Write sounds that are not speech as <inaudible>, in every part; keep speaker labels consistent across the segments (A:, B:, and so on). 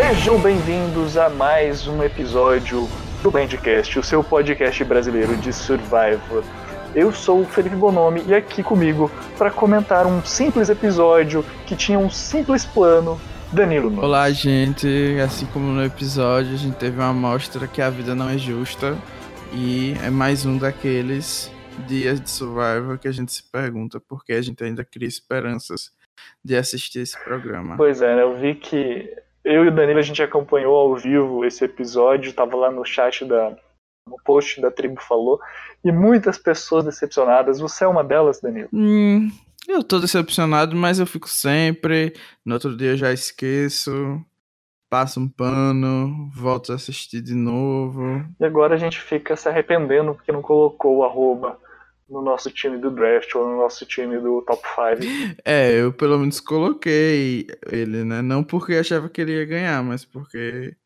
A: Sejam bem-vindos a mais um episódio do Bandcast, o seu podcast brasileiro de Survivor. Eu sou o Felipe Bonomi e aqui comigo para comentar um simples episódio que tinha um simples plano. Danilo Nunes.
B: Olá, gente. Assim como no episódio, a gente teve uma amostra que a vida não é justa e é mais um daqueles dias de Survivor que a gente se pergunta por que a gente ainda cria esperanças de assistir esse programa.
A: Pois é, né? eu vi que eu e o Danilo a gente acompanhou ao vivo esse episódio, tava lá no chat da no post da tribo falou, e muitas pessoas decepcionadas. Você é uma delas, Danilo?
B: Hum, eu tô decepcionado, mas eu fico sempre. No outro dia eu já esqueço. Passo um pano, volto a assistir de novo.
A: E agora a gente fica se arrependendo porque não colocou o arroba no nosso time do draft ou no nosso time do top 5.
B: É, eu pelo menos coloquei ele, né? Não porque achava que ele ia ganhar, mas porque.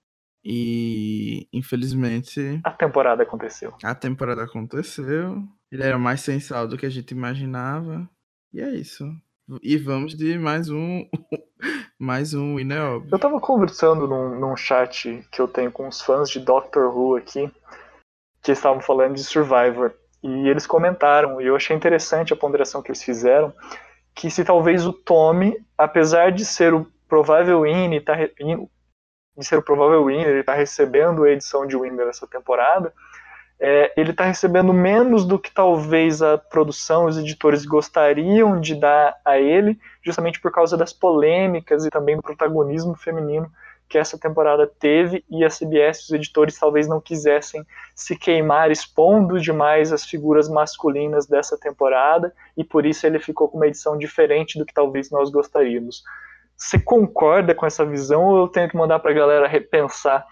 B: E infelizmente.
A: A temporada aconteceu.
B: A temporada aconteceu. Ele era mais sensal do que a gente imaginava. E é isso. E vamos de mais um. <laughs> mais um óbvio.
A: Eu tava conversando num, num chat que eu tenho com os fãs de Doctor Who aqui, que estavam falando de Survivor. E eles comentaram, e eu achei interessante a ponderação que eles fizeram, que se talvez o Tommy, apesar de ser o provável winner, tá, de ser o provável winner, ele está recebendo a edição de winner essa temporada, é, ele está recebendo menos do que talvez a produção, os editores gostariam de dar a ele, justamente por causa das polêmicas e também do protagonismo feminino que essa temporada teve e a CBS, os editores talvez não quisessem se queimar expondo demais as figuras masculinas dessa temporada e por isso ele ficou com uma edição diferente do que talvez nós gostaríamos. Você concorda com essa visão ou eu tenho que mandar para a galera repensar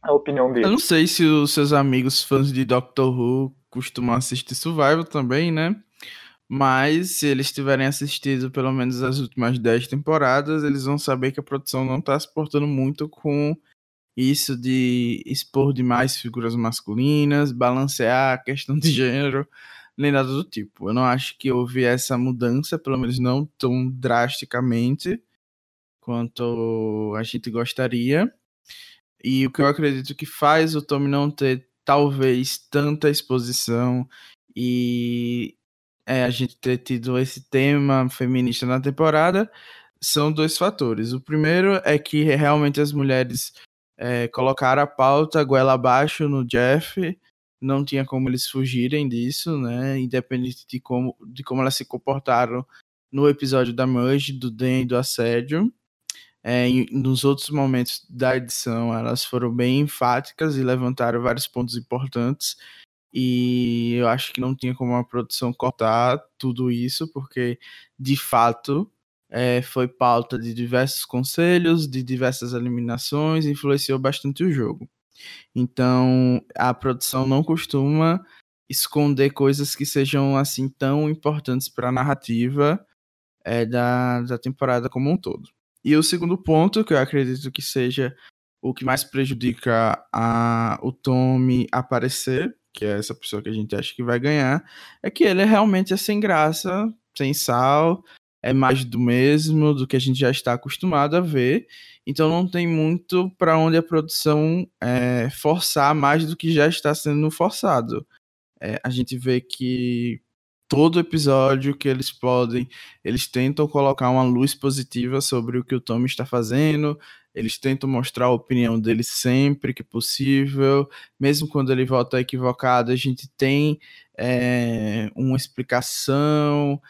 A: a opinião dele?
B: Eu não sei se os seus amigos fãs de Doctor Who costumam assistir Survival também, né? Mas se eles tiverem assistido pelo menos as últimas 10 temporadas, eles vão saber que a produção não está se portando muito com isso de expor demais figuras masculinas, balancear a questão de gênero, nem nada do tipo. Eu não acho que houve essa mudança, pelo menos não tão drasticamente quanto a gente gostaria. E o que eu acredito que faz o Tommy não ter talvez tanta exposição e é, a gente ter tido esse tema feminista na temporada são dois fatores. O primeiro é que realmente as mulheres é, colocaram a pauta goela abaixo no Jeff, não tinha como eles fugirem disso, né? Independente de como, de como elas se comportaram no episódio da Mudge, do Den e do assédio. É, em, nos outros momentos da edição, elas foram bem enfáticas e levantaram vários pontos importantes e eu acho que não tinha como a produção cortar tudo isso, porque de fato é, foi pauta de diversos conselhos, de diversas eliminações, influenciou bastante o jogo. Então a produção não costuma esconder coisas que sejam assim tão importantes para a narrativa é, da, da temporada como um todo. E o segundo ponto, que eu acredito que seja o que mais prejudica a, o Tommy aparecer, que é essa pessoa que a gente acha que vai ganhar, é que ele é realmente é sem graça, sem sal, é mais do mesmo, do que a gente já está acostumado a ver. Então não tem muito para onde a produção é, forçar mais do que já está sendo forçado. É, a gente vê que todo episódio que eles podem, eles tentam colocar uma luz positiva sobre o que o Tommy está fazendo, eles tentam mostrar a opinião dele sempre que possível, mesmo quando ele volta equivocado, a gente tem é, uma explicação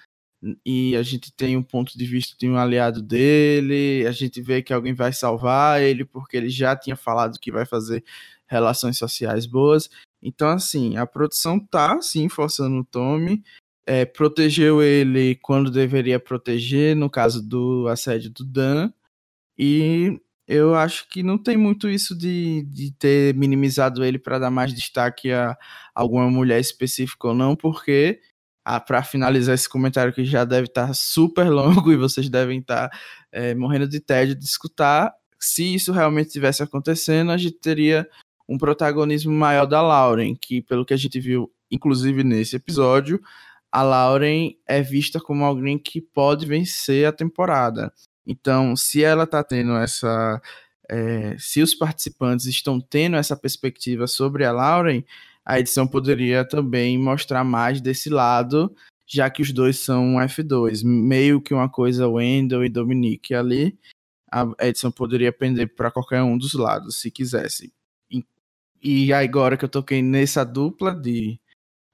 B: e a gente tem um ponto de vista de um aliado dele, a gente vê que alguém vai salvar ele porque ele já tinha falado que vai fazer relações sociais boas. Então, assim, a produção tá sim forçando o Tommy, é, protegeu ele quando deveria proteger, no caso do assédio do Dan, e eu acho que não tem muito isso de, de ter minimizado ele para dar mais destaque a alguma mulher específica ou não, porque ah, para finalizar esse comentário que já deve estar tá super longo <laughs> e vocês devem estar tá, é, morrendo de tédio de escutar, se isso realmente tivesse acontecendo, a gente teria um protagonismo maior da Lauren, que pelo que a gente viu, inclusive nesse episódio, a Lauren é vista como alguém que pode vencer a temporada. Então, se ela tá tendo essa é, se os participantes estão tendo essa perspectiva sobre a Lauren, a edição poderia também mostrar mais desse lado, já que os dois são F2, meio que uma coisa Wendell e Dominique ali, a edição poderia pender para qualquer um dos lados, se quisesse. E agora que eu toquei nessa dupla de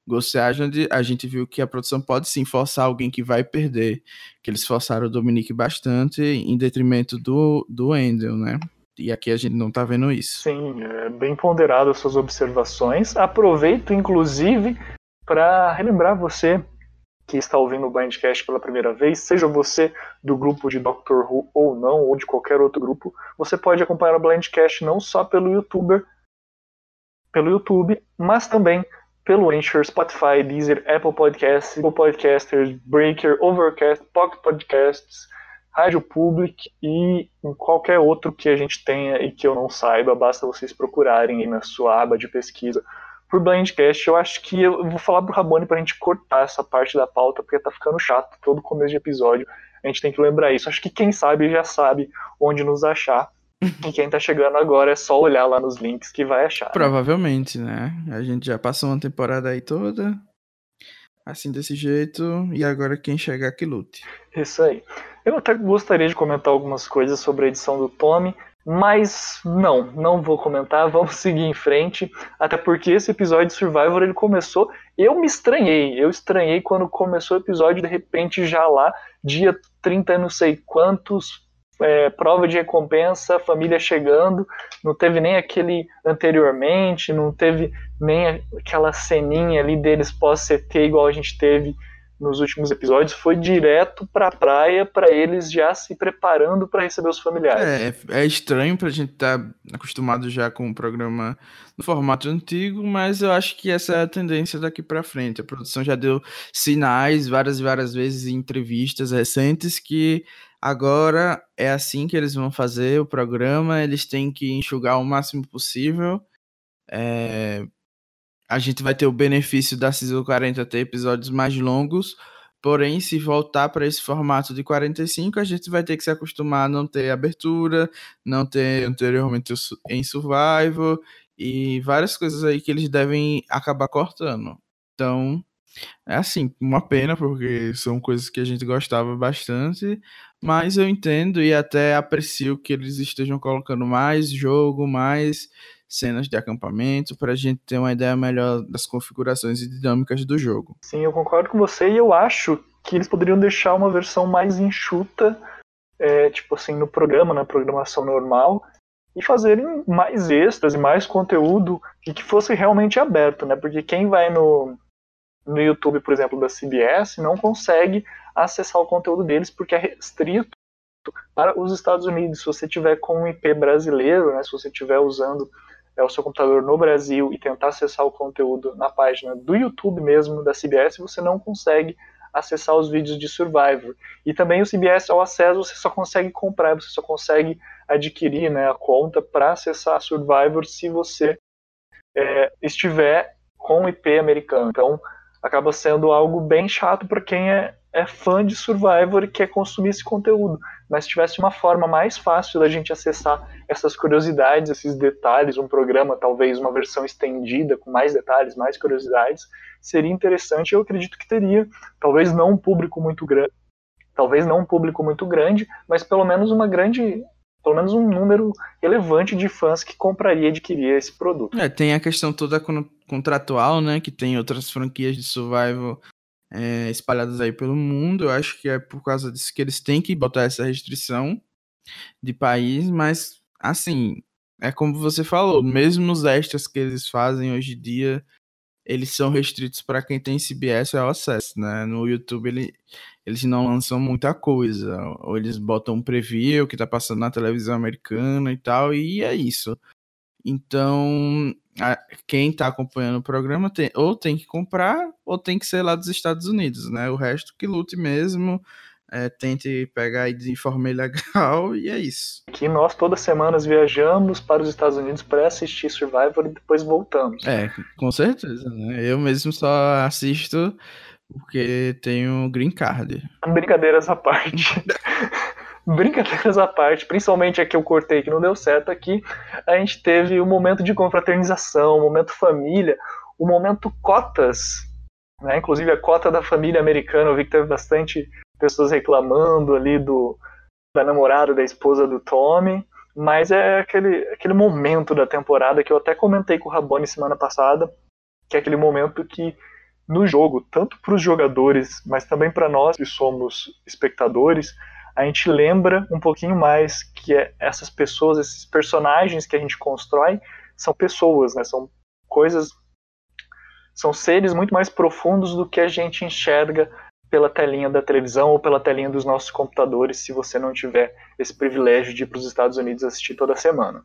B: Ghost Agent, a gente viu que a produção pode sim forçar alguém que vai perder, que eles forçaram o Dominique bastante em detrimento do, do Wendell, né? E aqui a gente não tá vendo isso.
A: Sim, é bem ponderado as suas observações. Aproveito, inclusive, para relembrar você que está ouvindo o Blindcast pela primeira vez, seja você do grupo de Doctor Who ou não, ou de qualquer outro grupo, você pode acompanhar o Blindcast não só pelo YouTuber, pelo YouTube, mas também pelo Anchor, Spotify, Deezer, Apple Podcasts, Google Podcasters, Breaker, Overcast, Pocket Podcasts, Rádio Public e em qualquer outro que a gente tenha e que eu não saiba, basta vocês procurarem aí na sua aba de pesquisa por Blindcast. Eu acho que eu vou falar pro Rabone pra gente cortar essa parte da pauta, porque tá ficando chato todo começo de episódio. A gente tem que lembrar isso. Acho que quem sabe já sabe onde nos achar. <laughs> E quem tá chegando agora é só olhar lá nos links que vai achar. Né?
B: Provavelmente, né? A gente já passou uma temporada aí toda assim desse jeito, e agora quem chegar que lute.
A: Isso aí. Eu até gostaria de comentar algumas coisas sobre a edição do Tommy, mas não, não vou comentar, <laughs> vamos seguir em frente, até porque esse episódio de Survivor ele começou, eu me estranhei, eu estranhei quando começou o episódio, de repente já lá, dia 30 não sei quantos, é, prova de recompensa, família chegando, não teve nem aquele anteriormente, não teve nem aquela ceninha ali deles pós-CT igual a gente teve nos últimos episódios, foi direto para a praia para eles já se preparando para receber os familiares.
B: É, é estranho para a gente estar tá acostumado já com o programa no formato antigo, mas eu acho que essa é a tendência daqui para frente. A produção já deu sinais várias e várias vezes em entrevistas recentes que Agora é assim que eles vão fazer o programa, eles têm que enxugar o máximo possível. É... A gente vai ter o benefício da Season 40 ter episódios mais longos, porém, se voltar para esse formato de 45, a gente vai ter que se acostumar a não ter abertura, não ter anteriormente em Survival e várias coisas aí que eles devem acabar cortando. Então, é assim, uma pena, porque são coisas que a gente gostava bastante, mas eu entendo e até aprecio que eles estejam colocando mais jogo, mais cenas de acampamento, para a gente ter uma ideia melhor das configurações e dinâmicas do jogo.
A: Sim, eu concordo com você e eu acho que eles poderiam deixar uma versão mais enxuta, é, tipo assim, no programa, na programação normal, e fazerem mais extras e mais conteúdo e que fosse realmente aberto, né? Porque quem vai no, no YouTube, por exemplo, da CBS, não consegue acessar o conteúdo deles porque é restrito para os Estados Unidos. Se você tiver com um IP brasileiro, né, se você estiver usando é, o seu computador no Brasil e tentar acessar o conteúdo na página do YouTube mesmo da CBS, você não consegue acessar os vídeos de Survivor. E também o CBS ao acesso você só consegue comprar, você só consegue adquirir né, a conta para acessar Survivor se você é, estiver com IP americano. Então acaba sendo algo bem chato para quem é, é fã de Survivor e quer consumir esse conteúdo. Mas se tivesse uma forma mais fácil da gente acessar essas curiosidades, esses detalhes, um programa, talvez uma versão estendida com mais detalhes, mais curiosidades, seria interessante. Eu acredito que teria, talvez não um público muito grande, talvez não um público muito grande, mas pelo menos uma grande pelo menos um número relevante de fãs que compraria e adquiriria esse produto.
B: É, tem a questão toda contratual, né, que tem outras franquias de survival é, espalhadas aí pelo mundo. Eu acho que é por causa disso que eles têm que botar essa restrição de país, mas assim, é como você falou, mesmo nos extras que eles fazem hoje em dia, eles são restritos para quem tem CBS ao acesso, né? No YouTube ele, eles não lançam muita coisa, ou eles botam um preview que tá passando na televisão americana e tal, e é isso. Então, a, quem tá acompanhando o programa tem, ou tem que comprar, ou tem que ser lá dos Estados Unidos, né? O resto que lute mesmo, é, tente pegar aí de forma ilegal <laughs> e é isso.
A: Que nós todas semanas viajamos para os Estados Unidos para assistir Survivor e depois voltamos.
B: É, com certeza, né? Eu mesmo só assisto porque tenho green card.
A: Brincadeiras à parte. <laughs> brincadeiras à parte, principalmente a que eu cortei que não deu certo aqui, a gente teve um momento de confraternização, um momento família, o um momento cotas, né? Inclusive a cota da família americana, eu vi que teve bastante pessoas reclamando ali do da namorada, da esposa do Tommy, mas é aquele, aquele momento da temporada que eu até comentei com o Rabone semana passada, que é aquele momento que no jogo, tanto para os jogadores, mas também para nós que somos espectadores, a gente lembra um pouquinho mais que é essas pessoas, esses personagens que a gente constrói, são pessoas, né? São coisas, são seres muito mais profundos do que a gente enxerga pela telinha da televisão ou pela telinha dos nossos computadores, se você não tiver esse privilégio de ir para os Estados Unidos assistir toda semana.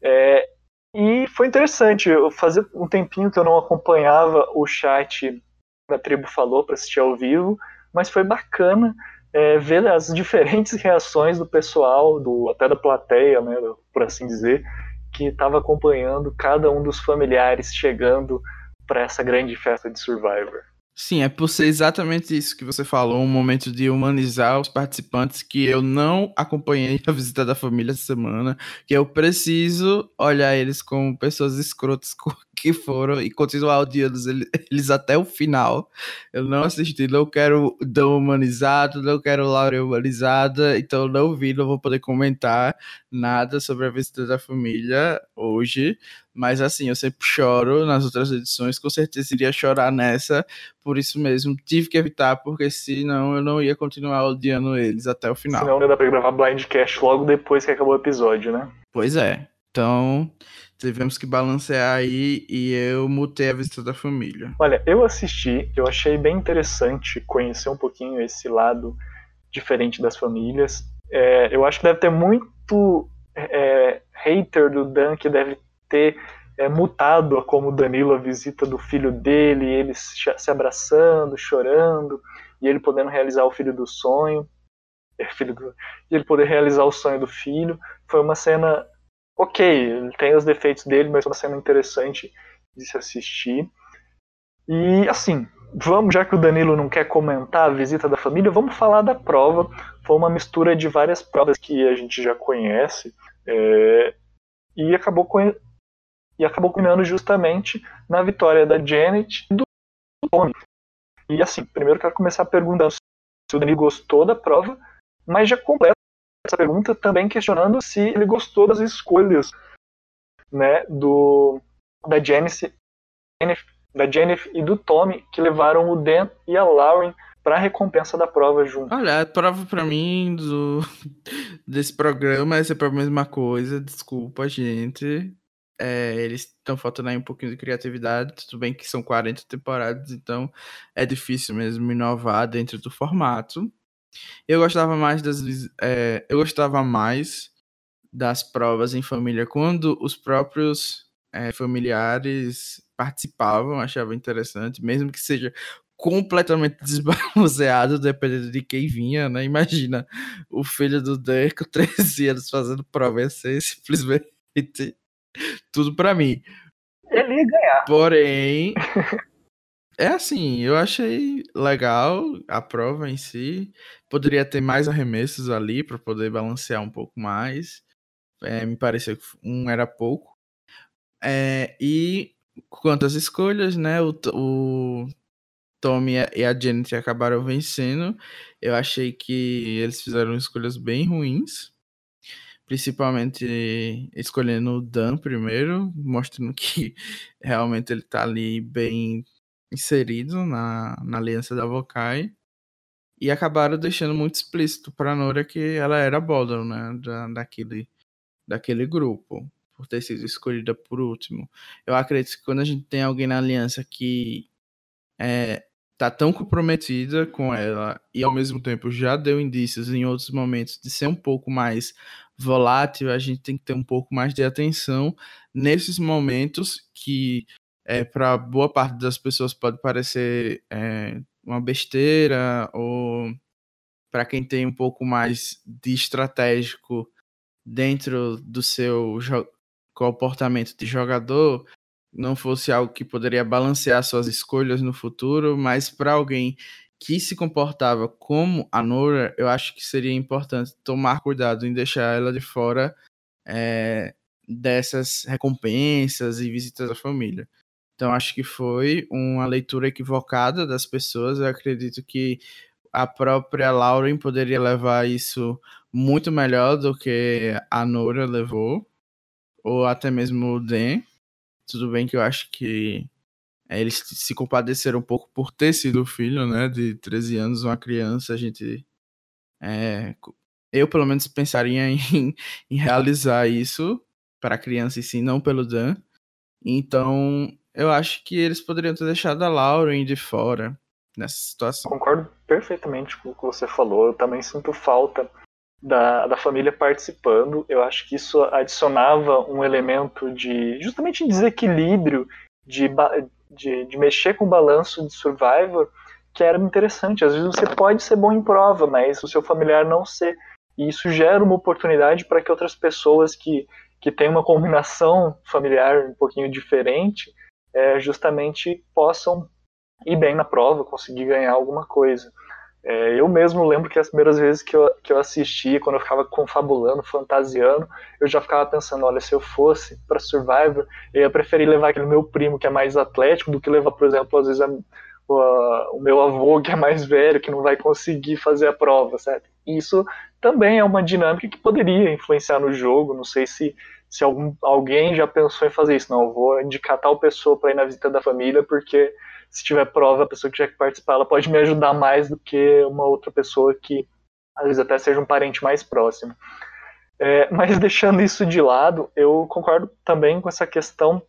A: É, e foi interessante, eu fazia um tempinho que eu não acompanhava o chat da Tribo Falou para assistir ao vivo, mas foi bacana é, ver as diferentes reações do pessoal, do, até da plateia, né, por assim dizer, que estava acompanhando cada um dos familiares chegando para essa grande festa de Survivor.
B: Sim, é por ser exatamente isso que você falou, um momento de humanizar os participantes que eu não acompanhei a visita da família essa semana, que eu preciso olhar eles como pessoas escrotas <laughs> que foram e continuar odiando <laughs> eles até o final. Eu não assisti, não quero Dom humanizado, não quero Laura humanizada, então não vi, não vou poder comentar nada sobre a visita da família hoje. Mas assim, eu sempre choro nas outras edições, com certeza iria chorar nessa, por isso mesmo tive que evitar, porque senão eu não ia continuar odiando eles até o final.
A: Senão não dá pra gravar Blindcast logo depois que acabou o episódio, né?
B: Pois é. Então, tivemos que balancear aí e eu mutei a vista da família.
A: Olha, eu assisti, eu achei bem interessante conhecer um pouquinho esse lado diferente das famílias. É, eu acho que deve ter muito é, hater do Dan que deve ter é, mutado como Danilo a visita do filho dele, eles se abraçando, chorando, e ele podendo realizar o filho do sonho, é, filho do, e ele poder realizar o sonho do filho. Foi uma cena ok, ele tem os defeitos dele, mas uma cena interessante de se assistir. E assim, vamos, já que o Danilo não quer comentar a visita da família, vamos falar da prova. Foi uma mistura de várias provas que a gente já conhece. É, e acabou e acabou culminando justamente na vitória da Janet e do Tony. E assim, primeiro quero começar perguntando se o Danilo gostou da prova, mas já completa essa pergunta também questionando se ele gostou das escolhas né, do, da Janice, da Jennifer e do Tommy que levaram o Dan e a Lauren para recompensa da prova junto.
B: Olha, a prova para mim do, <laughs> desse programa é sempre a mesma coisa. Desculpa, gente. É, eles estão faltando aí um pouquinho de criatividade. Tudo bem que são 40 temporadas, então é difícil mesmo inovar dentro do formato. Eu gostava mais das. É, eu gostava mais das provas em família quando os próprios é, familiares participavam, achava interessante, mesmo que seja completamente <laughs> desbalanceado, dependendo de quem vinha, né? Imagina o filho do Dan com <laughs> 13 anos fazendo prova, ia ser simplesmente tudo para mim.
A: Ele ia ganhar.
B: Porém, <laughs> É assim, eu achei legal a prova em si. Poderia ter mais arremessos ali para poder balancear um pouco mais. É, me pareceu que um era pouco. É, e quanto às escolhas, né? O, o Tommy e a Janet acabaram vencendo. Eu achei que eles fizeram escolhas bem ruins. Principalmente escolhendo o Dan primeiro, mostrando que <laughs> realmente ele tá ali bem inserido na, na aliança da Vokai e acabaram deixando muito explícito para Nora que ela era Baldwin, né, da, daquele, daquele grupo, por ter sido escolhida por último. Eu acredito que quando a gente tem alguém na aliança que é, tá tão comprometida com ela e ao mesmo tempo já deu indícios em outros momentos de ser um pouco mais volátil, a gente tem que ter um pouco mais de atenção nesses momentos que é, para boa parte das pessoas pode parecer é, uma besteira, ou para quem tem um pouco mais de estratégico dentro do seu comportamento de jogador, não fosse algo que poderia balancear suas escolhas no futuro, mas para alguém que se comportava como a Nora, eu acho que seria importante tomar cuidado em deixar ela de fora é, dessas recompensas e visitas à família. Então, acho que foi uma leitura equivocada das pessoas. Eu acredito que a própria Lauren poderia levar isso muito melhor do que a Nora levou, ou até mesmo o Dan. Tudo bem que eu acho que eles se compadeceram um pouco por ter sido filho, né, de 13 anos, uma criança, a gente é, eu pelo menos pensaria <laughs> em, em realizar isso para a criança e sim, não pelo Dan. Então, eu acho que eles poderiam ter deixado a Lauren de fora nessa situação.
A: Concordo perfeitamente com o que você falou. Eu também sinto falta da, da família participando. Eu acho que isso adicionava um elemento de justamente desequilíbrio, de, de, de mexer com o balanço de Survivor, que era interessante. Às vezes você pode ser bom em prova, mas o seu familiar não ser. E isso gera uma oportunidade para que outras pessoas que, que têm uma combinação familiar um pouquinho diferente é, justamente possam ir bem na prova, conseguir ganhar alguma coisa. É, eu mesmo lembro que as primeiras vezes que eu, que eu assisti, quando eu ficava confabulando, fantasiando, eu já ficava pensando: olha, se eu fosse para Survivor, eu ia preferir levar aquele meu primo que é mais atlético do que levar, por exemplo, às vezes a, o, o meu avô que é mais velho, que não vai conseguir fazer a prova, certo? Isso também é uma dinâmica que poderia influenciar no jogo. Não sei se, se algum, alguém já pensou em fazer isso. Não, vou indicar tal pessoa para ir na visita da família, porque se tiver prova, a pessoa que tiver que participar, ela pode me ajudar mais do que uma outra pessoa que às vezes até seja um parente mais próximo. É, mas <laughs> deixando isso de lado, eu concordo também com essa questão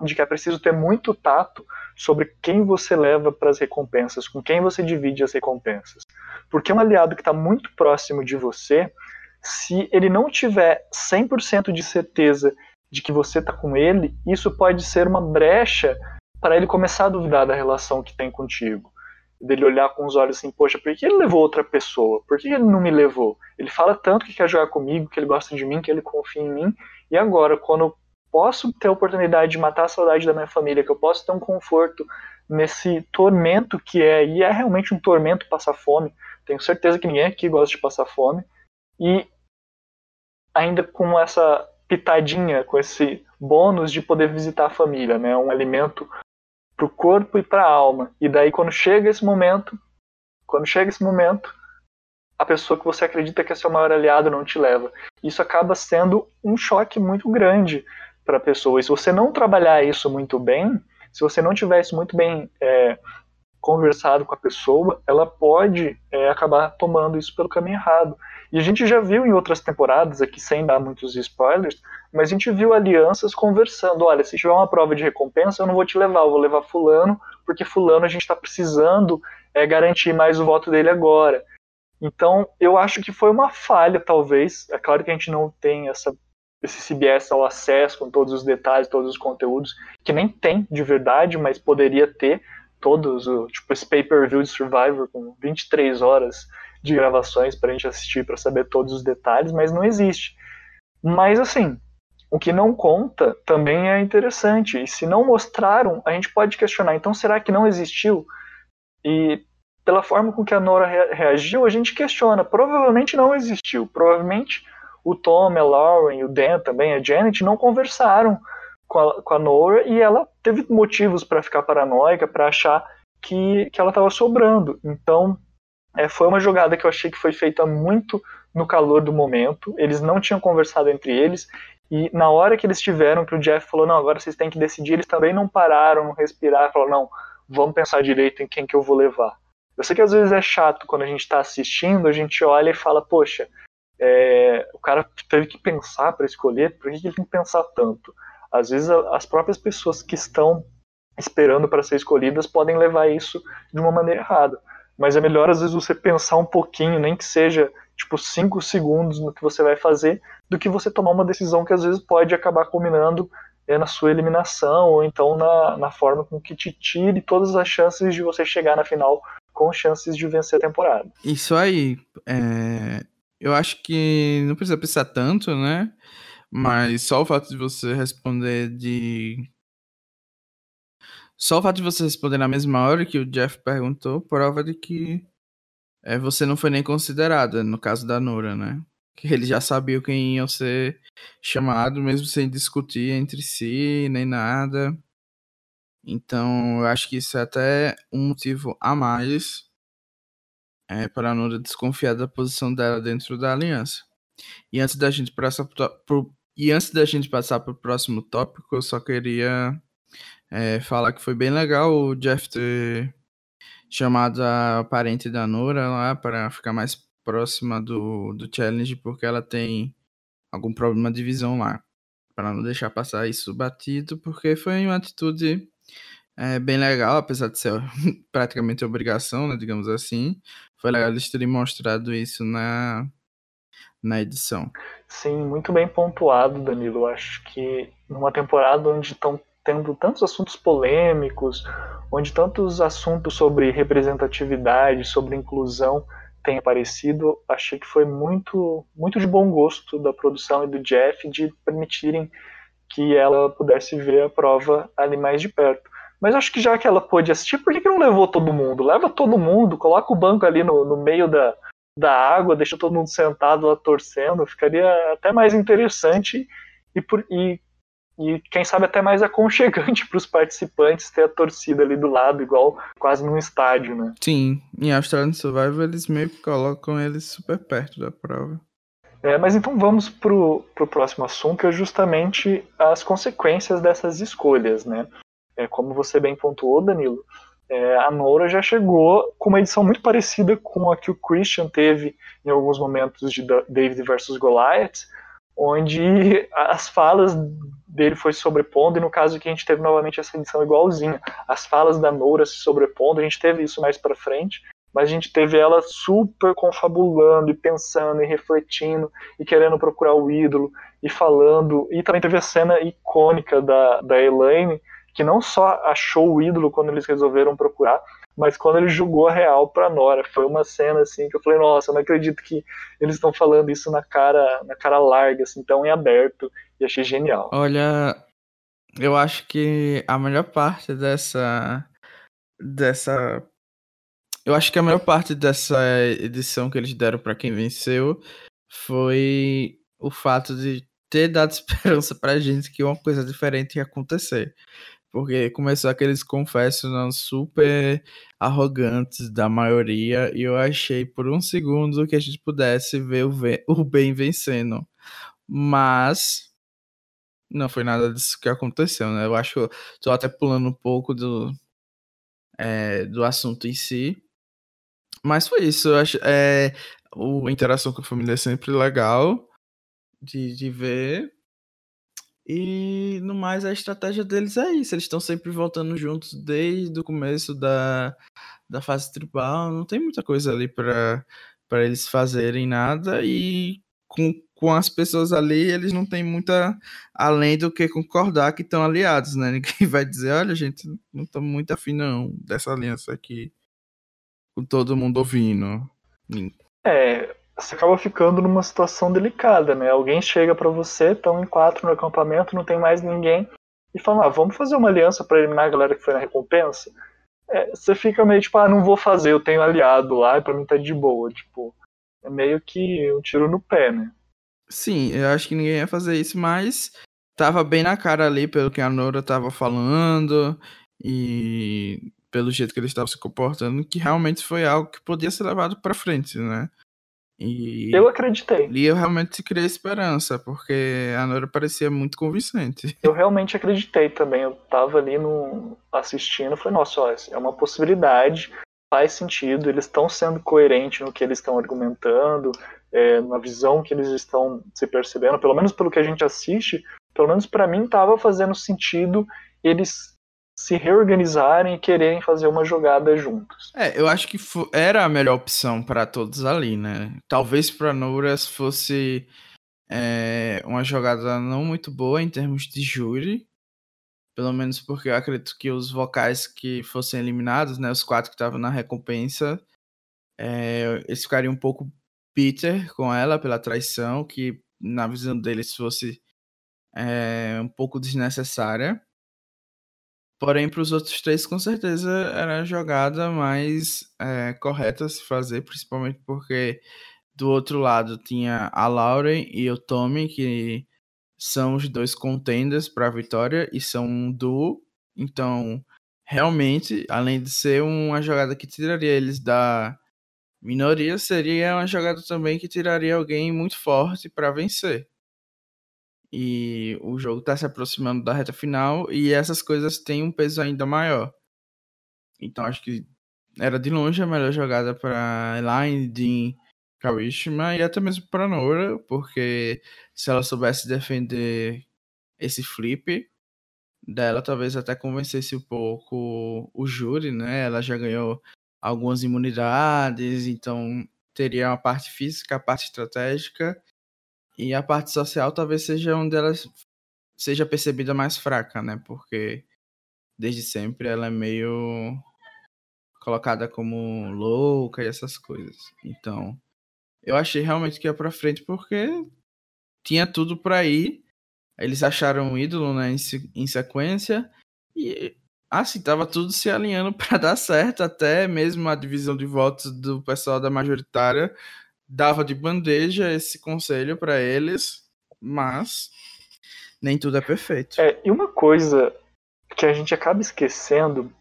A: de que é preciso ter muito tato sobre quem você leva para as recompensas, com quem você divide as recompensas. Porque um aliado que está muito próximo de você, se ele não tiver 100% de certeza de que você está com ele, isso pode ser uma brecha para ele começar a duvidar da relação que tem contigo. Dele olhar com os olhos assim, poxa, por que ele levou outra pessoa? Por que ele não me levou? Ele fala tanto que quer jogar comigo, que ele gosta de mim, que ele confia em mim, e agora, quando posso ter a oportunidade de matar a saudade da minha família, que eu posso ter um conforto nesse tormento que é, e é realmente um tormento passar fome. Tenho certeza que ninguém aqui gosta de passar fome. E ainda com essa pitadinha, com esse bônus de poder visitar a família, né? Um alimento para o corpo e para a alma. E daí quando chega esse momento, quando chega esse momento, a pessoa que você acredita que é seu maior aliado não te leva. Isso acaba sendo um choque muito grande, para a pessoa. E se você não trabalhar isso muito bem, se você não tiver isso muito bem é, conversado com a pessoa, ela pode é, acabar tomando isso pelo caminho errado. E a gente já viu em outras temporadas, aqui sem dar muitos spoilers, mas a gente viu alianças conversando: olha, se tiver uma prova de recompensa, eu não vou te levar, eu vou levar Fulano, porque Fulano a gente está precisando é, garantir mais o voto dele agora. Então, eu acho que foi uma falha, talvez. É claro que a gente não tem essa esse CBS ao acesso com todos os detalhes, todos os conteúdos, que nem tem de verdade, mas poderia ter todos, tipo esse pay-per-view de Survivor com 23 horas de gravações para a gente assistir para saber todos os detalhes, mas não existe. Mas assim, o que não conta também é interessante. E se não mostraram, a gente pode questionar. Então, será que não existiu? E pela forma com que a Nora reagiu, a gente questiona. Provavelmente não existiu. Provavelmente o Tom, a Lauren, o Dan também, a Janet, não conversaram com a, com a Nora e ela teve motivos para ficar paranoica, para achar que, que ela estava sobrando. Então, é, foi uma jogada que eu achei que foi feita muito no calor do momento. Eles não tinham conversado entre eles. E na hora que eles tiveram, que o Jeff falou, não, agora vocês têm que decidir, eles também não pararam, não respiraram, falaram, não, vamos pensar direito em quem que eu vou levar. Eu sei que às vezes é chato quando a gente está assistindo, a gente olha e fala, poxa, é, o cara teve que pensar para escolher, por que ele tem que pensar tanto? Às vezes as próprias pessoas que estão esperando para ser escolhidas podem levar isso de uma maneira errada. Mas é melhor às vezes você pensar um pouquinho, nem que seja tipo cinco segundos no que você vai fazer, do que você tomar uma decisão que às vezes pode acabar culminando é, na sua eliminação ou então na, na forma com que te tire todas as chances de você chegar na final com chances de vencer a temporada.
B: Isso aí. É eu acho que não precisa pensar tanto, né? Mas só o fato de você responder de Só o fato de você responder na mesma hora que o Jeff perguntou prova de que é, você não foi nem considerada, no caso da Nora, né? Que eles já sabiam quem iam ser chamado, mesmo sem discutir entre si, nem nada. Então, eu acho que isso é até um motivo a mais é, para a Nora desconfiar da posição dela dentro da aliança. E antes da gente passar pro, e antes da gente passar para o próximo tópico, eu só queria é, falar que foi bem legal o Jeff ter chamado a parente da Nora lá para ficar mais próxima do, do challenge, porque ela tem algum problema de visão lá. Para não deixar passar isso batido, porque foi uma atitude é, bem legal, apesar de ser <laughs> praticamente obrigação, né, digamos assim. Foi legal eles terem mostrado isso na, na edição.
A: Sim, muito bem pontuado, Danilo. Acho que numa temporada onde estão tendo tantos assuntos polêmicos, onde tantos assuntos sobre representatividade, sobre inclusão têm aparecido, achei que foi muito, muito de bom gosto da produção e do Jeff de permitirem que ela pudesse ver a prova ali mais de perto. Mas acho que já que ela pôde assistir, por que, que não levou todo mundo? Leva todo mundo, coloca o banco ali no, no meio da, da água, deixa todo mundo sentado lá torcendo, ficaria até mais interessante e, por, e, e quem sabe até mais <laughs> aconchegante para os participantes ter a torcida ali do lado, igual quase num estádio, né?
B: Sim, em Australian Survival eles meio que colocam eles super perto da prova.
A: É, mas então vamos para o próximo assunto, que é justamente as consequências dessas escolhas, né? É, como você bem pontuou, Danilo, é, a Nora já chegou com uma edição muito parecida com a que o Christian teve em alguns momentos de David versus Goliath, onde as falas dele foi sobrepondo, e no caso que a gente teve novamente essa edição igualzinha, as falas da Nora se sobrepondo, a gente teve isso mais para frente, mas a gente teve ela super confabulando e pensando e refletindo e querendo procurar o ídolo e falando, e também teve a cena icônica da, da Elaine, que não só achou o ídolo quando eles resolveram procurar, mas quando ele jogou a real pra Nora. Foi uma cena assim que eu falei, nossa, eu não acredito que eles estão falando isso na cara, na cara larga, assim, tão em aberto, e achei genial.
B: Olha, eu acho que a melhor parte dessa dessa eu acho que a melhor parte dessa edição que eles deram para quem venceu foi o fato de ter dado <laughs> esperança pra gente que uma coisa diferente ia acontecer. Porque começou aqueles confessos não, super arrogantes da maioria, e eu achei por um segundo que a gente pudesse ver o, o bem vencendo. Mas não foi nada disso que aconteceu, né? Eu acho que tô até pulando um pouco do, é, do assunto em si. Mas foi isso. Eu acho, é, a interação com a família é sempre legal de, de ver. E no mais, a estratégia deles é isso. Eles estão sempre voltando juntos desde o começo da, da fase tribal. Não tem muita coisa ali para eles fazerem nada. E com, com as pessoas ali, eles não têm muita além do que concordar que estão aliados, né? <laughs> Ninguém vai dizer, olha, gente, não estamos muito afim não dessa aliança aqui. Com todo mundo ouvindo.
A: É, você acaba ficando numa situação delicada, né? Alguém chega para você, estão em quatro no acampamento, não tem mais ninguém, e fala, ah, vamos fazer uma aliança para eliminar a galera que foi na recompensa? É, você fica meio tipo, ah, não vou fazer, eu tenho aliado lá e pra mim tá de boa. Tipo, é meio que um tiro no pé, né?
B: Sim, eu acho que ninguém ia fazer isso, mas tava bem na cara ali pelo que a Nora tava falando e pelo jeito que eles estavam se comportando, que realmente foi algo que podia ser levado para frente, né?
A: E, eu acreditei.
B: E eu realmente criei esperança, porque a Nora parecia muito convincente. <laughs>
A: Eu realmente acreditei também. Eu tava ali no, assistindo, falei, nossa, ó, é uma possibilidade, faz sentido, eles estão sendo coerentes no que eles estão argumentando, é, na visão que eles estão se percebendo, pelo menos pelo que a gente assiste, pelo menos para mim tava fazendo sentido eles se reorganizarem e quererem fazer uma jogada juntos.
B: É, eu acho que era a melhor opção para todos ali, né? Talvez para Nouras fosse é, uma jogada não muito boa em termos de júri, pelo menos porque eu acredito que os vocais que fossem eliminados, né, os quatro que estavam na recompensa, é, eles ficariam um pouco bitter com ela pela traição, que na visão deles fosse é, um pouco desnecessária Porém, para os outros três, com certeza era a jogada mais é, correta a se fazer, principalmente porque do outro lado tinha a Lauren e o Tommy, que são os dois contenders para a vitória e são um duo. Então, realmente, além de ser uma jogada que tiraria eles da minoria, seria uma jogada também que tiraria alguém muito forte para vencer e o jogo está se aproximando da reta final e essas coisas têm um peso ainda maior. Então acho que era de longe a melhor jogada para Elaine, Dean, Kawishima e até mesmo para Nora, porque se ela soubesse defender esse flip dela, talvez até convencesse um pouco o júri, né? Ela já ganhou algumas imunidades, então teria a parte física, a parte estratégica e a parte social talvez seja onde ela seja percebida mais fraca, né? Porque desde sempre ela é meio colocada como louca e essas coisas. Então, eu achei realmente que ia para frente porque tinha tudo para ir. Eles acharam um ídolo, né, em, sequência e assim tava tudo se alinhando <laughs> para dar certo, até mesmo a divisão de votos do pessoal da majoritária dava de bandeja esse conselho para eles, mas nem tudo é perfeito.
A: É, e uma coisa que a gente acaba esquecendo,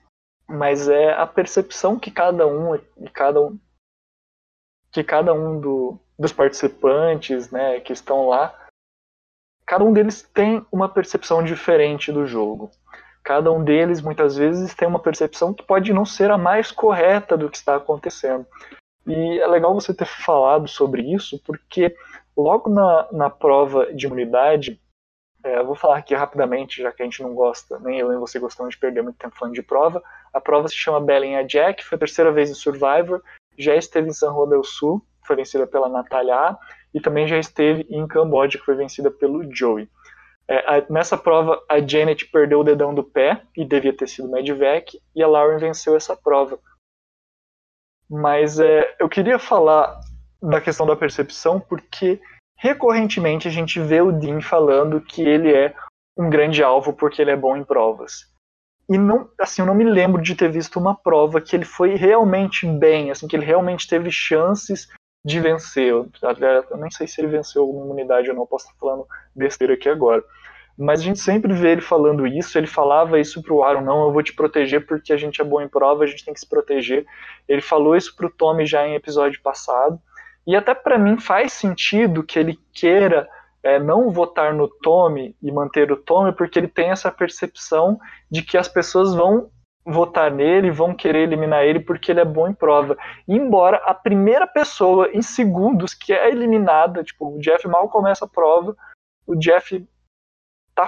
A: mas é a percepção que cada um, que cada um, que cada um do, dos participantes, né, que estão lá, cada um deles tem uma percepção diferente do jogo. Cada um deles, muitas vezes, tem uma percepção que pode não ser a mais correta do que está acontecendo. E é legal você ter falado sobre isso, porque logo na, na prova de imunidade, é, vou falar aqui rapidamente, já que a gente não gosta, nem eu nem você gostamos de perder muito tempo falando de prova. A prova se chama Belém Jack, foi a terceira vez em Survivor, já esteve em San Juan del Sul, foi vencida pela Natália A, e também já esteve em Camboja, que foi vencida pelo Joey. É, a, nessa prova, a Janet perdeu o dedão do pé, e devia ter sido Medvec, e a Lauren venceu essa prova. Mas é, eu queria falar da questão da percepção porque recorrentemente a gente vê o Dean falando que ele é um grande alvo porque ele é bom em provas. E não, assim, eu não me lembro de ter visto uma prova que ele foi realmente bem, assim, que ele realmente teve chances de vencer. Eu, eu nem sei se ele venceu alguma imunidade ou não, posso estar falando besteira aqui agora. Mas a gente sempre vê ele falando isso, ele falava isso pro Aaron, não, eu vou te proteger porque a gente é bom em prova, a gente tem que se proteger. Ele falou isso pro Tommy já em episódio passado. E até para mim faz sentido que ele queira é, não votar no Tommy e manter o Tommy, porque ele tem essa percepção de que as pessoas vão votar nele, vão querer eliminar ele porque ele é bom em prova. embora a primeira pessoa em segundos que é eliminada, tipo, o Jeff mal começa a prova, o Jeff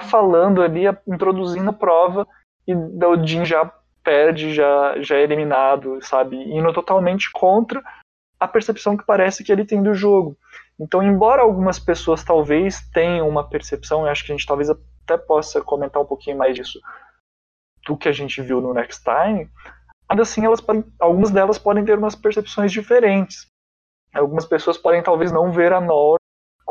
A: tá falando ali, introduzindo a prova, e o Jin já perde, já, já é eliminado, sabe? Indo totalmente contra a percepção que parece que ele tem do jogo. Então, embora algumas pessoas talvez tenham uma percepção, eu acho que a gente talvez até possa comentar um pouquinho mais disso do que a gente viu no Next Time, ainda assim, elas podem, algumas delas podem ter umas percepções diferentes. Algumas pessoas podem talvez não ver a Nora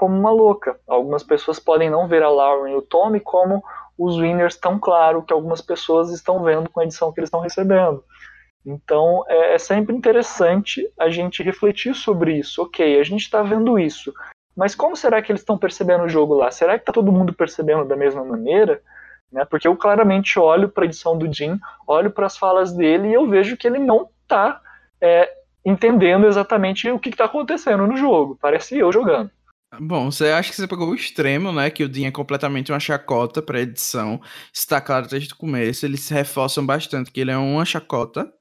A: como uma louca. Algumas pessoas podem não ver a Lauren e o Tommy como os winners tão claro que algumas pessoas estão vendo com a edição que eles estão recebendo. Então é, é sempre interessante a gente refletir sobre isso. Ok, a gente está vendo isso, mas como será que eles estão percebendo o jogo lá? Será que está todo mundo percebendo da mesma maneira? Né? Porque eu claramente olho para a edição do Jim, olho para as falas dele e eu vejo que ele não está é, entendendo exatamente o que está acontecendo no jogo. Parece eu jogando.
B: Bom, você acha que você pegou o extremo, né? Que o Dean é completamente uma chacota para edição. Está claro desde o começo. Eles reforçam bastante que ele é uma chacota.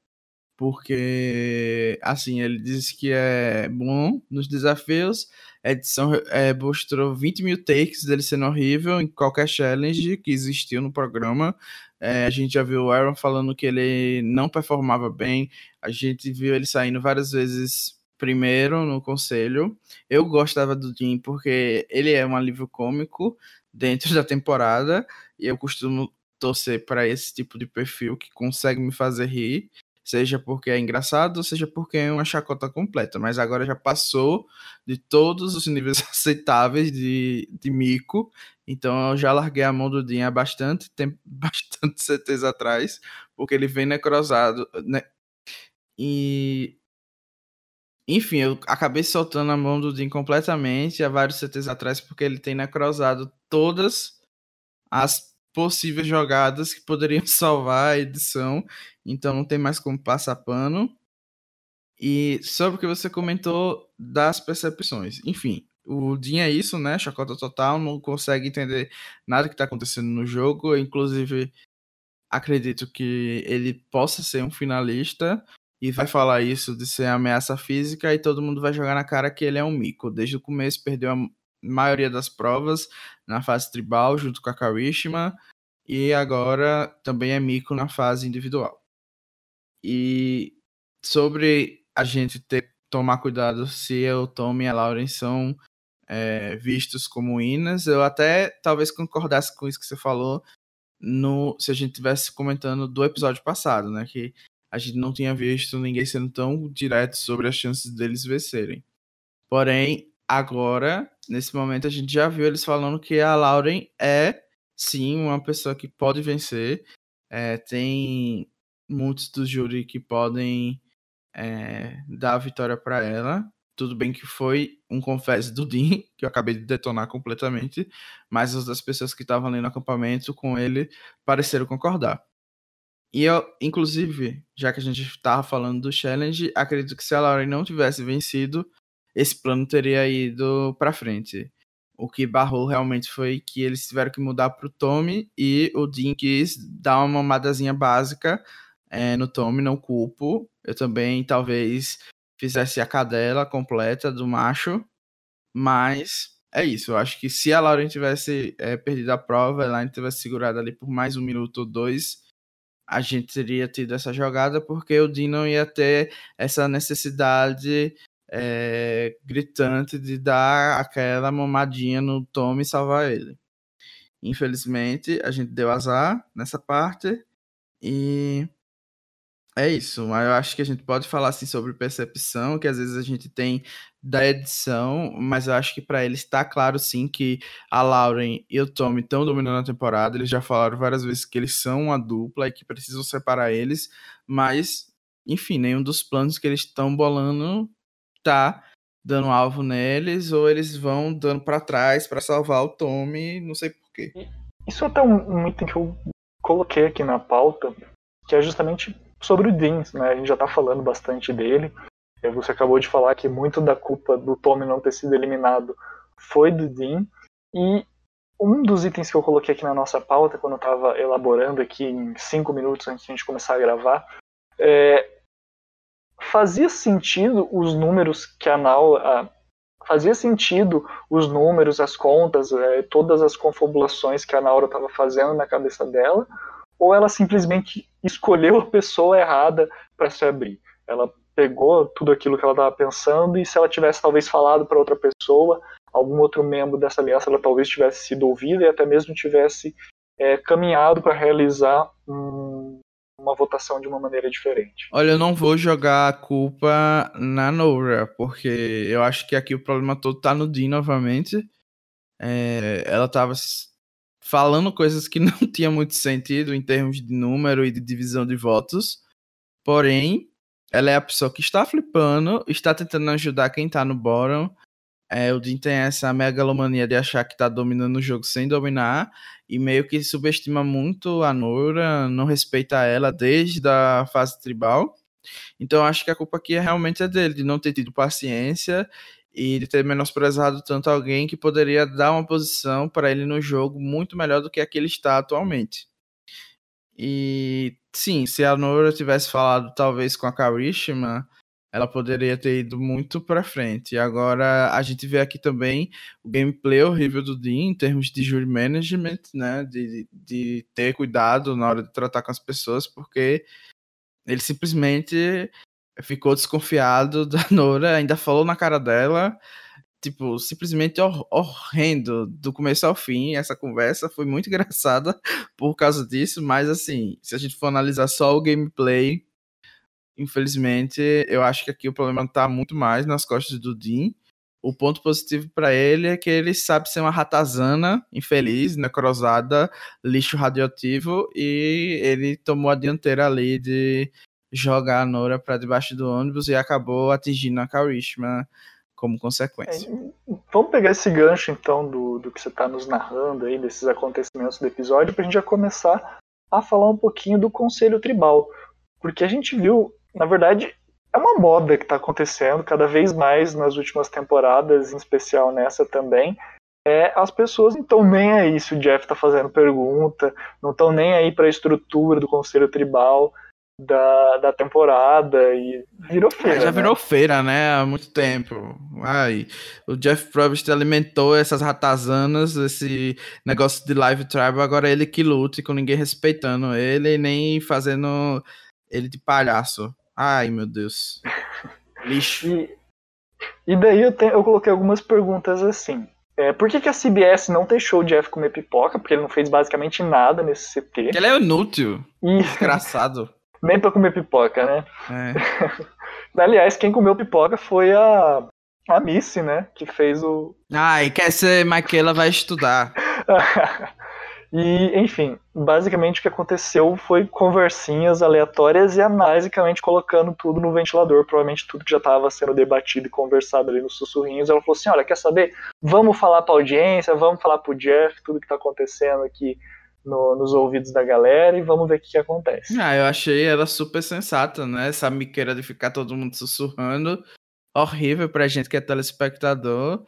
B: Porque, assim, ele diz que é bom nos desafios. A edição é, mostrou 20 mil takes dele sendo horrível em qualquer challenge que existiu no programa. É, a gente já viu o Aaron falando que ele não performava bem. A gente viu ele saindo várias vezes primeiro no conselho. Eu gostava do Jim porque ele é um alívio cômico dentro da temporada e eu costumo torcer para esse tipo de perfil que consegue me fazer rir. seja porque é engraçado, seja porque é uma chacota completa. Mas agora já passou de todos os níveis <laughs> aceitáveis de, de mico. Então eu já larguei a mão do Dean há bastante tempo, <laughs> bastante certeza atrás, porque ele vem necrosado. Né? E. Enfim, eu acabei soltando a mão do Dean completamente há vários CTs atrás, porque ele tem necrosado todas as possíveis jogadas que poderiam <laughs> salvar a edição, então não tem mais como passar pano. E sobre o que você comentou das percepções. Enfim, o Dean é isso, né? Chacota total, não consegue entender nada que está acontecendo no jogo. inclusive, acredito que ele possa ser um finalista e vai falar isso de ser ameaça física e todo mundo vai jogar na cara que ele é um mico. Desde o começo perdeu a maioria das provas na fase tribal junto com a Karishma e agora também é mico na fase individual. E sobre a gente ter tomar cuidado se eu Tom e a Lauren são é, vistos como Inas, eu até talvez concordasse com isso que você falou no se a gente tivesse comentando do episódio passado, né, que a gente não tinha visto ninguém sendo tão direto sobre as chances deles vencerem. Porém, agora, nesse momento, a gente já viu eles falando que a Lauren é sim uma pessoa que pode vencer. É, tem muitos do júri que podem é, dar a vitória para ela. Tudo bem que foi um confesso do Dean, <laughs> que eu acabei de detonar completamente, mas as das pessoas que estavam ali no acampamento com ele pareceram concordar. E eu, inclusive, já que a gente estava falando do challenge, acredito que se a Lauren não tivesse vencido, esse plano teria ido para frente. O que barrou realmente foi que eles tiveram que mudar para o Tommy e o Dean quis dar uma mamadazinha básica é, no Tommy, não culpo. Eu também talvez fizesse a cadela completa do macho, mas é isso. Eu acho que se a Lauren tivesse é, perdido a prova, a Elaine tivesse segurado ali por mais um minuto ou dois, a gente teria tido essa jogada, porque o não ia ter essa necessidade é, gritante de dar aquela mamadinha no Tom e salvar ele. Infelizmente, a gente deu azar nessa parte e é isso, mas eu acho que a gente pode falar assim sobre percepção, que às vezes a gente tem da edição, mas eu acho que para eles está claro sim que a Lauren e o Tommy estão dominando a temporada. Eles já falaram várias vezes que eles são uma dupla e que precisam separar eles, mas enfim, nenhum dos planos que eles estão bolando tá dando alvo neles ou eles vão dando para trás para salvar o Tommy, não sei porquê.
A: Isso é até um, item que eu coloquei aqui na pauta, que é justamente sobre o Dean, né? A gente já tá falando bastante dele. Você acabou de falar que muito da culpa do Tommy não ter sido eliminado foi do Dean. E um dos itens que eu coloquei aqui na nossa pauta, quando eu estava elaborando aqui em cinco minutos antes de a gente começar a gravar, é, fazia sentido os números que a Nau. fazia sentido os números, as contas, é, todas as confabulações que a Naura estava fazendo na cabeça dela, ou ela simplesmente escolheu a pessoa errada para se abrir. Ela pegou tudo aquilo que ela estava pensando e se ela tivesse talvez falado para outra pessoa, algum outro membro dessa aliança, ela talvez tivesse sido ouvida e até mesmo tivesse é, caminhado para realizar um, uma votação de uma maneira diferente.
B: Olha, eu não vou jogar a culpa na Nora, porque eu acho que aqui o problema todo tá no Dean novamente. É, ela tava falando coisas que <laughs> não tinha muito sentido em termos de número e de divisão de votos. Porém, ela é a pessoa que está flipando, está tentando ajudar quem tá no bottom é, o Dean tem essa megalomania de achar que tá dominando o jogo sem dominar e meio que subestima muito a Nora, não respeita ela desde a fase tribal. Então acho que a culpa aqui é realmente é dele, de não ter tido paciência e de ter menosprezado tanto alguém que poderia dar uma posição para ele no jogo muito melhor do que a que ele está atualmente. E sim, se a Nora tivesse falado talvez com a Karishma, ela poderia ter ido muito para frente. E agora a gente vê aqui também o gameplay horrível do Dean em termos de jury management, né? De, de ter cuidado na hora de tratar com as pessoas, porque ele simplesmente ficou desconfiado <laughs> da Nora, ainda falou na cara dela. Tipo, simplesmente hor horrendo do começo ao fim. Essa conversa foi muito <laughs> engraçada por causa disso, mas assim, se a gente for analisar só o gameplay, Infelizmente, eu acho que aqui o problema tá muito mais nas costas do Dean. O ponto positivo para ele é que ele sabe ser uma ratazana infeliz, necrosada, lixo radioativo, e ele tomou a dianteira ali de jogar a Nora para debaixo do ônibus e acabou atingindo a Karishma como consequência.
A: É, vamos pegar esse gancho então do, do que você está nos narrando aí, desses acontecimentos do episódio, para a gente já começar a falar um pouquinho do Conselho Tribal. Porque a gente viu, na verdade, é uma moda que está acontecendo cada vez mais nas últimas temporadas, em especial nessa também. É, as pessoas não estão nem aí se o Jeff está fazendo pergunta, não estão nem aí para a estrutura do Conselho Tribal da, da temporada e virou ah, feira.
B: já
A: né?
B: virou feira, né? Há muito tempo. Ai, o Jeff Probst alimentou essas ratazanas, esse negócio de live tribal, agora ele que lute com ninguém respeitando ele nem fazendo ele de palhaço. Ai, meu Deus. <laughs> Lixo.
A: E, e daí eu, te, eu coloquei algumas perguntas assim. É, por que, que a CBS não deixou o Jeff comer pipoca? Porque ele não fez basicamente nada nesse CT.
B: Ele é inútil. E... <laughs> Desgraçado.
A: Nem pra comer pipoca, né?
B: É. <laughs>
A: Aliás, quem comeu pipoca foi a, a Missy, né? Que fez o.
B: Ah, e quer ser Michaela vai estudar. <laughs>
A: e, enfim, basicamente o que aconteceu foi conversinhas aleatórias e a basicamente colocando tudo no ventilador, provavelmente tudo que já estava sendo debatido e conversado ali nos sussurrinhos. Ela falou assim: olha, quer saber? Vamos falar pra audiência, vamos falar pro Jeff, tudo que tá acontecendo aqui no, nos ouvidos da galera e vamos ver o que, que, acontece.
B: Ah, eu achei ela super sensata, né? Essa miqueira de ficar todo mundo sussurrando. Horrível pra gente que é telespectador.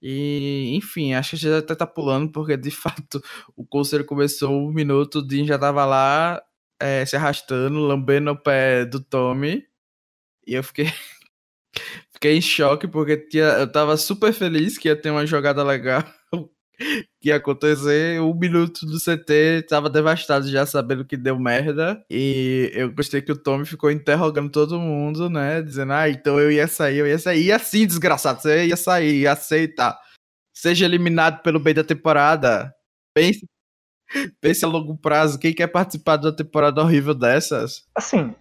B: E, enfim, acho que a gente até tá pulando, porque de <laughs> fato o conselho começou um minuto, o Dean já tava lá é, se arrastando, lambendo o pé do Tommy. E eu fiquei. <laughs> fiquei em choque, porque tinha, eu tava super feliz que ia ter uma jogada legal <laughs> que ia acontecer. Um minuto do CT, tava devastado já sabendo que deu merda. E eu gostei que o Tommy ficou interrogando todo mundo, né? Dizendo, ah, então eu ia sair, eu ia sair. E assim, desgraçado, você ia sair, ia aceitar. Seja eliminado pelo bem da temporada. Pense, <laughs> pense a longo prazo. Quem quer participar de uma temporada horrível dessas?
A: Assim,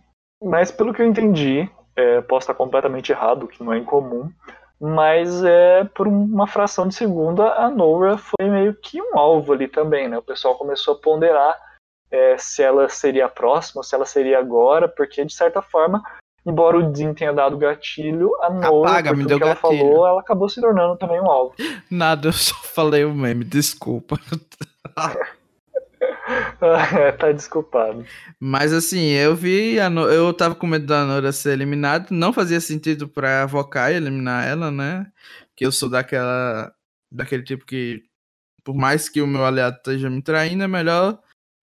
A: mas pelo que eu entendi, é, posso estar completamente errado, que não é incomum mas é por uma fração de segunda a Nora foi meio que um alvo ali também, né? O pessoal começou a ponderar é, se ela seria a próxima, se ela seria agora, porque de certa forma, embora o Dean tenha dado gatilho, a Nora,
B: Apaga, me deu
A: que
B: gatilho.
A: ela falou, ela acabou se tornando também um alvo.
B: Nada, eu só falei o meme, desculpa. <laughs> <laughs>
A: tá desculpado.
B: Mas assim, eu vi. No... Eu tava com medo da Nora ser eliminada. Não fazia sentido pra Vokai eliminar ela, né? Que eu sou daquela. Daquele tipo que. Por mais que o meu aliado esteja me traindo, é melhor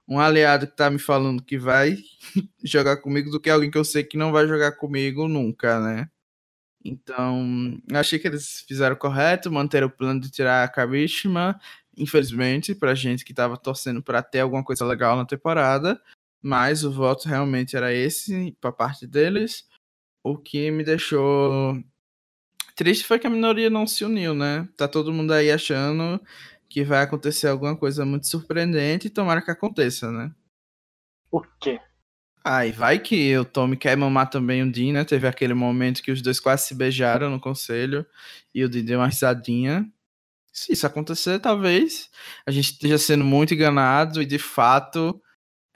B: um aliado que tá me falando que vai <laughs> jogar comigo do que alguém que eu sei que não vai jogar comigo nunca, né? Então, achei que eles fizeram correto, manter o plano de tirar a Karishma infelizmente, pra gente que tava torcendo para ter alguma coisa legal na temporada, mas o voto realmente era esse, pra parte deles. O que me deixou triste foi que a minoria não se uniu, né? Tá todo mundo aí achando que vai acontecer alguma coisa muito surpreendente e tomara que aconteça, né?
A: O quê?
B: Ai, vai que o Tommy quer mamar também o Dean, né? Teve aquele momento que os dois quase se beijaram no conselho e o Dean deu uma risadinha. Se isso acontecer, talvez a gente esteja sendo muito enganado e de fato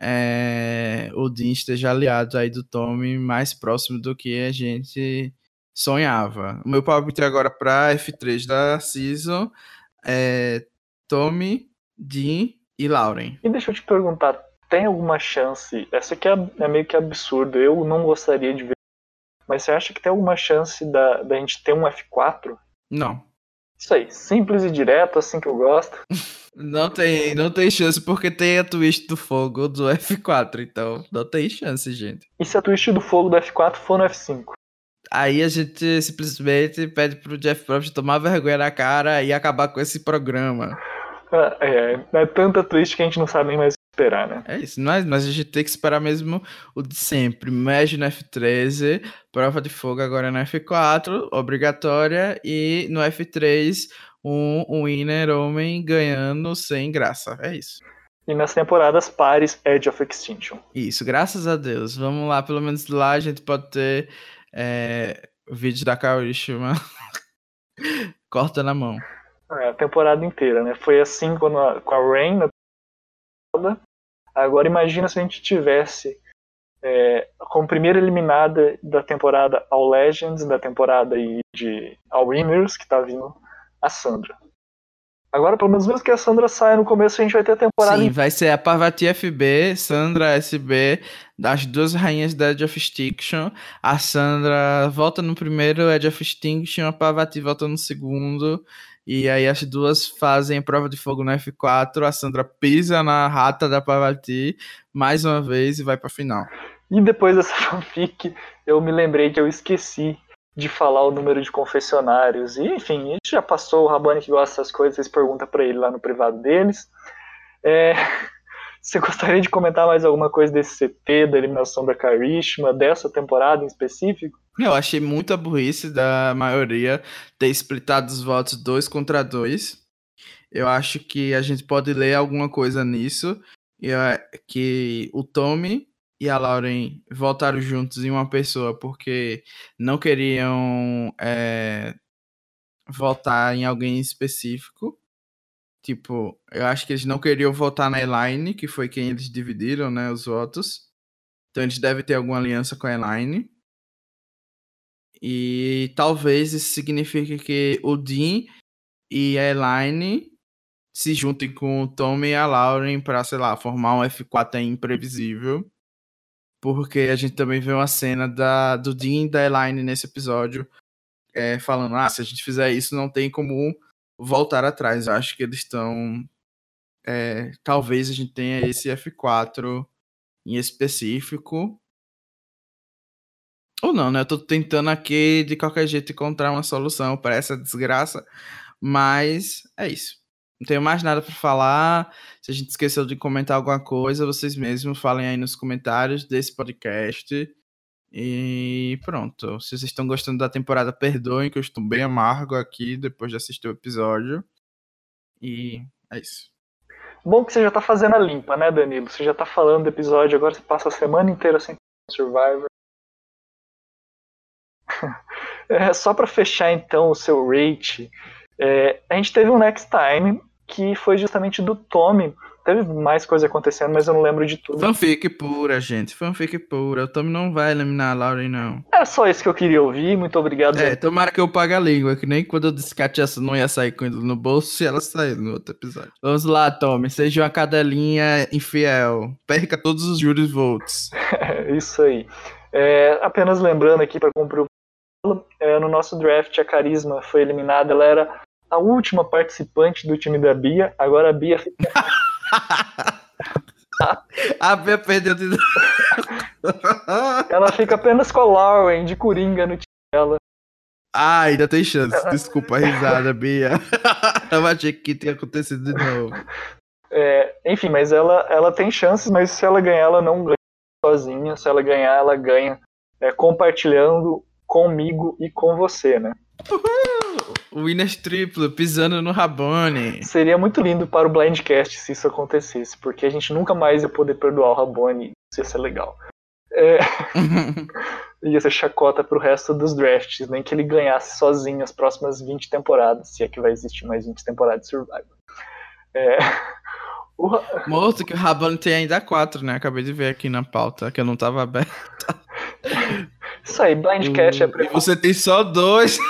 B: é, o Dean esteja aliado aí do Tommy mais próximo do que a gente sonhava. O meu palpite agora para F3 da season é Tommy, Dean e Lauren.
A: E deixa eu te perguntar, tem alguma chance? Essa aqui é, é meio que absurdo, eu não gostaria de ver. Mas você acha que tem alguma chance da, da gente ter um F4?
B: Não.
A: Isso aí, simples e direto, assim que eu gosto. <laughs>
B: Não tem, não tem chance porque tem a twist do fogo do F4, então não tem chance, gente.
A: E se a twist do fogo do F4 for no F5?
B: Aí a gente simplesmente pede pro Jeff Probst tomar vergonha na cara e acabar com esse programa.
A: Ah, é, é tanta twist que a gente não sabe nem mais esperar, né?
B: É isso, mas, mas a gente tem que esperar mesmo o de sempre. Mexe no F13, prova de fogo agora no F4, obrigatória, e no F3, um, um winner homem ganhando sem graça. É isso.
A: E nas temporadas pares, Edge of Extinction.
B: Isso, graças a Deus. Vamos lá, pelo menos lá a gente pode ter é, o vídeo da Kawishima <laughs> corta na mão.
A: É, a temporada inteira, né? Foi assim quando a, com a Rain na temporada. Agora imagina se a gente tivesse é, como primeira eliminada da temporada ao Legends, da temporada aí de ao Winners, que tá vindo a Sandra. Agora, pelo menos mesmo que a Sandra saia no começo, a gente vai ter a temporada.
B: Sim, vai ser a Parvati FB, Sandra SB, das duas rainhas da Edge of Extinction. A Sandra volta no primeiro Edge of Extinction, a Parvati volta no segundo. E aí as duas fazem prova de fogo no F4. A Sandra pisa na rata da Parvati mais uma vez e vai pra final.
A: E depois dessa <laughs> fanfic, eu me lembrei que eu esqueci de falar o número de confessionários. E, enfim, a gente já passou, o Rabani que gosta dessas coisas, vocês perguntam para ele lá no privado deles. É, <laughs> você gostaria de comentar mais alguma coisa desse CT, da eliminação da Karishma, dessa temporada em específico?
B: Eu achei muita burrice da maioria ter splitado os votos dois contra dois. Eu acho que a gente pode ler alguma coisa nisso. Que o Tommy e a Lauren voltaram juntos em uma pessoa porque não queriam é, votar em alguém específico. Tipo, eu acho que eles não queriam votar na Elaine, que foi quem eles dividiram, né, os votos. Então eles devem ter alguma aliança com a Elaine. E talvez isso signifique que o Dean e a Elaine se juntem com o Tommy e a Lauren para, sei lá, formar um F4 imprevisível porque a gente também vê uma cena da, do Dean e da Elaine nesse episódio é, falando, ah, se a gente fizer isso não tem como voltar atrás. Eu acho que eles estão. É, talvez a gente tenha esse F4 em específico. Ou não, né? Eu tô tentando aqui de qualquer jeito encontrar uma solução para essa desgraça. Mas é isso. Não tenho mais nada para falar. Se a gente esqueceu de comentar alguma coisa, vocês mesmos falem aí nos comentários desse podcast. E pronto. Se vocês estão gostando da temporada, perdoem que eu estou bem amargo aqui depois de assistir o episódio. E é isso.
A: Bom que você já tá fazendo a limpa, né, Danilo? Você já tá falando do episódio, agora você passa a semana inteira sem Survivor. É, só para fechar então o seu rate, é, a gente teve um Next Time que foi justamente do Tommy. Teve mais coisa acontecendo, mas eu não lembro de tudo.
B: Fanfic pura, gente. Fanfic pura. O Tommy não vai eliminar a Lauren, não.
A: Era só isso que eu queria ouvir. Muito obrigado.
B: É, tomara que eu pague a língua. Que nem quando eu disse que a Tessa não ia sair com ele no bolso, se ela sair no outro episódio. Vamos lá, Tommy. Seja uma cadelinha infiel. Perca todos os juros votes. <laughs>
A: isso aí. É, apenas lembrando aqui para cumprir o é, no nosso draft a Carisma foi eliminada. Ela era a última participante do time da Bia. Agora a Bia fica. <laughs>
B: a Bia perdeu de <laughs>
A: Ela fica apenas com a Lauren de Coringa no time dela.
B: Ah, ainda tem chance. Desculpa a risada, Bia. <laughs> Eu achei que tinha acontecido de novo.
A: É, enfim, mas ela, ela tem chances, mas se ela ganhar, ela não ganha sozinha. Se ela ganhar, ela ganha é, compartilhando comigo e com você, né?
B: Uhul! Winners triplo, pisando no Rabone.
A: Seria muito lindo para o Blindcast se isso acontecesse, porque a gente nunca mais ia poder perdoar o Rabone. Isso ia ser legal. É... <laughs> ia ser chacota pro resto dos drafts, nem que ele ganhasse sozinho as próximas 20 temporadas, se é que vai existir mais 20 temporadas de Survivor. É...
B: O... Moço, que o Rabone tem ainda quatro, né? Acabei de ver aqui na pauta, que eu não tava aberta. <laughs>
A: Isso aí, Blindcast é pra...
B: Você tem só dois. <laughs>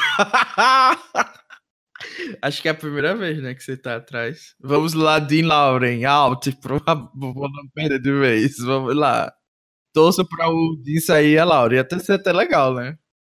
B: Acho que é a primeira vez, né, que você tá atrás. Vamos lá, Dean Lauren, out, pro vou não perder de vez. Vamos lá. Torça pra o Dean sair a Lauren. Ia até ser até legal, né?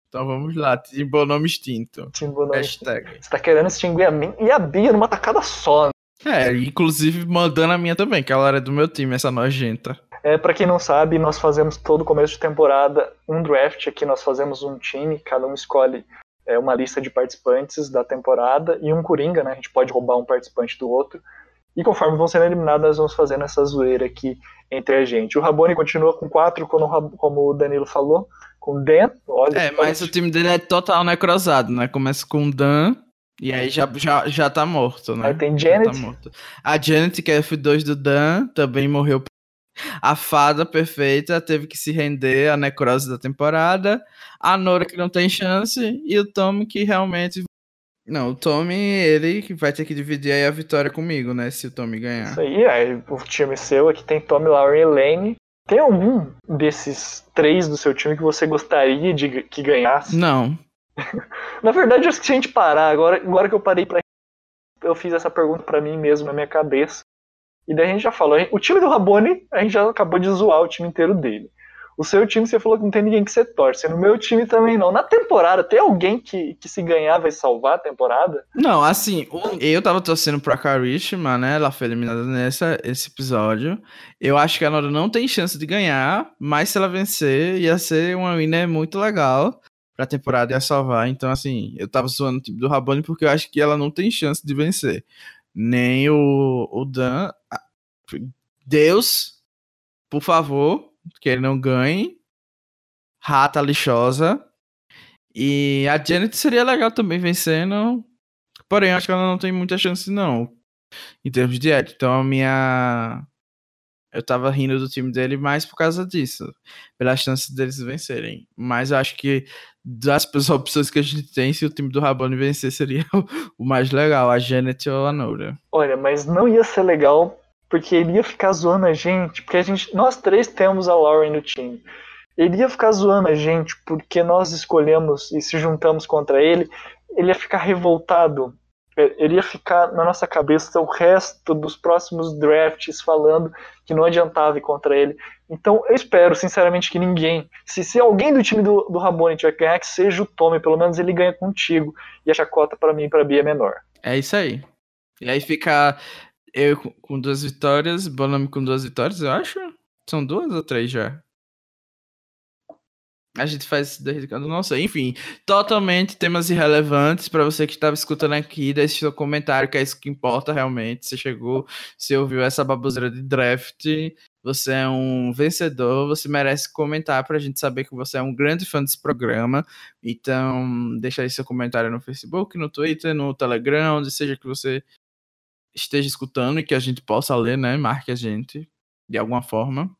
B: Então vamos lá, Timbo nome extinto.
A: Timbo nome Hashtag. Você tá querendo extinguir a mim e a Bia numa tacada só. Né?
B: É, inclusive mandando a minha também, que ela era do meu time, essa nojenta.
A: É, para quem não sabe, nós fazemos todo começo de temporada um draft aqui, nós fazemos um time, cada um escolhe é, uma lista de participantes da temporada e um coringa, né? A gente pode roubar um participante do outro. E conforme vão sendo eliminados, nós vamos fazendo essa zoeira aqui entre a gente. O Rabone continua com quatro, como, o Danilo falou, com Dan. Olha,
B: é, mas o time dele é total necrosado, né? Começa com Dan, E aí já, já, já tá morto, né?
A: Aí tem Janet.
B: Tá a Janet, que é F2 do Dan, também morreu. A fada perfeita teve que se render à necrose da temporada. A Nora, que não tem chance. E o Tom, que realmente. Não, o Tommy, ele que vai ter que dividir aí a vitória comigo, né? Se o Tommy ganhar.
A: Isso aí, aí o time seu aqui tem Tommy, Lauren e Elaine. Tem algum desses três do seu time que você gostaria de que ganhasse?
B: Não. <laughs>
A: na verdade, acho que se a gente parar, agora, agora que eu parei pra. Eu fiz essa pergunta para mim mesmo na minha cabeça. E daí a gente já falou. O time do Rabone, a gente já acabou de zoar o time inteiro dele. O seu time, você falou que não tem ninguém que você torce. No meu time também não. Na temporada, tem alguém que, que se ganhar vai salvar a temporada?
B: Não, assim, eu tava torcendo pra Karishma, né? Ela foi eliminada nessa, esse episódio. Eu acho que a Nora não tem chance de ganhar, mas se ela vencer, ia ser uma winner muito legal pra temporada ia salvar. Então, assim, eu tava zoando o time do Rabone porque eu acho que ela não tem chance de vencer. Nem o, o Dan. Deus, por favor, que ele não ganhe. Rata lixosa. E a Janet seria legal também vencendo. Porém, acho que ela não tem muita chance, não. Em termos de ética. Então a minha. Eu tava rindo do time dele mais por causa disso. Pelas chances deles vencerem. Mas eu acho que das <laughs> opções que a gente tem, se o time do Rabone vencer, seria <laughs> o mais legal, a Janet ou a Nora.
A: Olha, mas não ia ser legal porque ele ia ficar zoando a gente, porque a gente, nós três temos a Lauren no time. Ele ia ficar zoando a gente porque nós escolhemos e se juntamos contra ele. Ele ia ficar revoltado. Ele ia ficar na nossa cabeça o resto dos próximos drafts falando que não adiantava ir contra ele. Então eu espero, sinceramente, que ninguém. Se, se alguém do time do, do Rabone tiver que ganhar, que seja o Tommy, pelo menos ele ganha contigo. E a chacota para mim e pra Bia é menor.
B: É isso aí. E aí fica eu com duas vitórias, Bonami com duas vitórias, eu acho. São duas ou três já? A gente faz desde quando não sei. Enfim, totalmente temas irrelevantes para você que estava escutando aqui. Deixe seu comentário, que é isso que importa realmente. Você chegou, você ouviu essa baboseira de draft. Você é um vencedor, você merece comentar para a gente saber que você é um grande fã desse programa. Então, deixa aí seu comentário no Facebook, no Twitter, no Telegram, onde seja que você esteja escutando e que a gente possa ler, né? Marque a gente de alguma forma.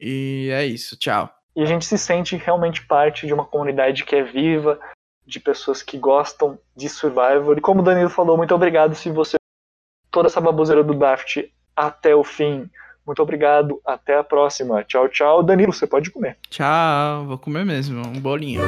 B: E é isso. Tchau.
A: E a gente se sente realmente parte de uma comunidade que é viva, de pessoas que gostam de Survivor. E como o Danilo falou, muito obrigado se você toda essa baboseira do Daft até o fim. Muito obrigado, até a próxima. Tchau, tchau. Danilo, você pode comer.
B: Tchau, vou comer mesmo, um bolinho.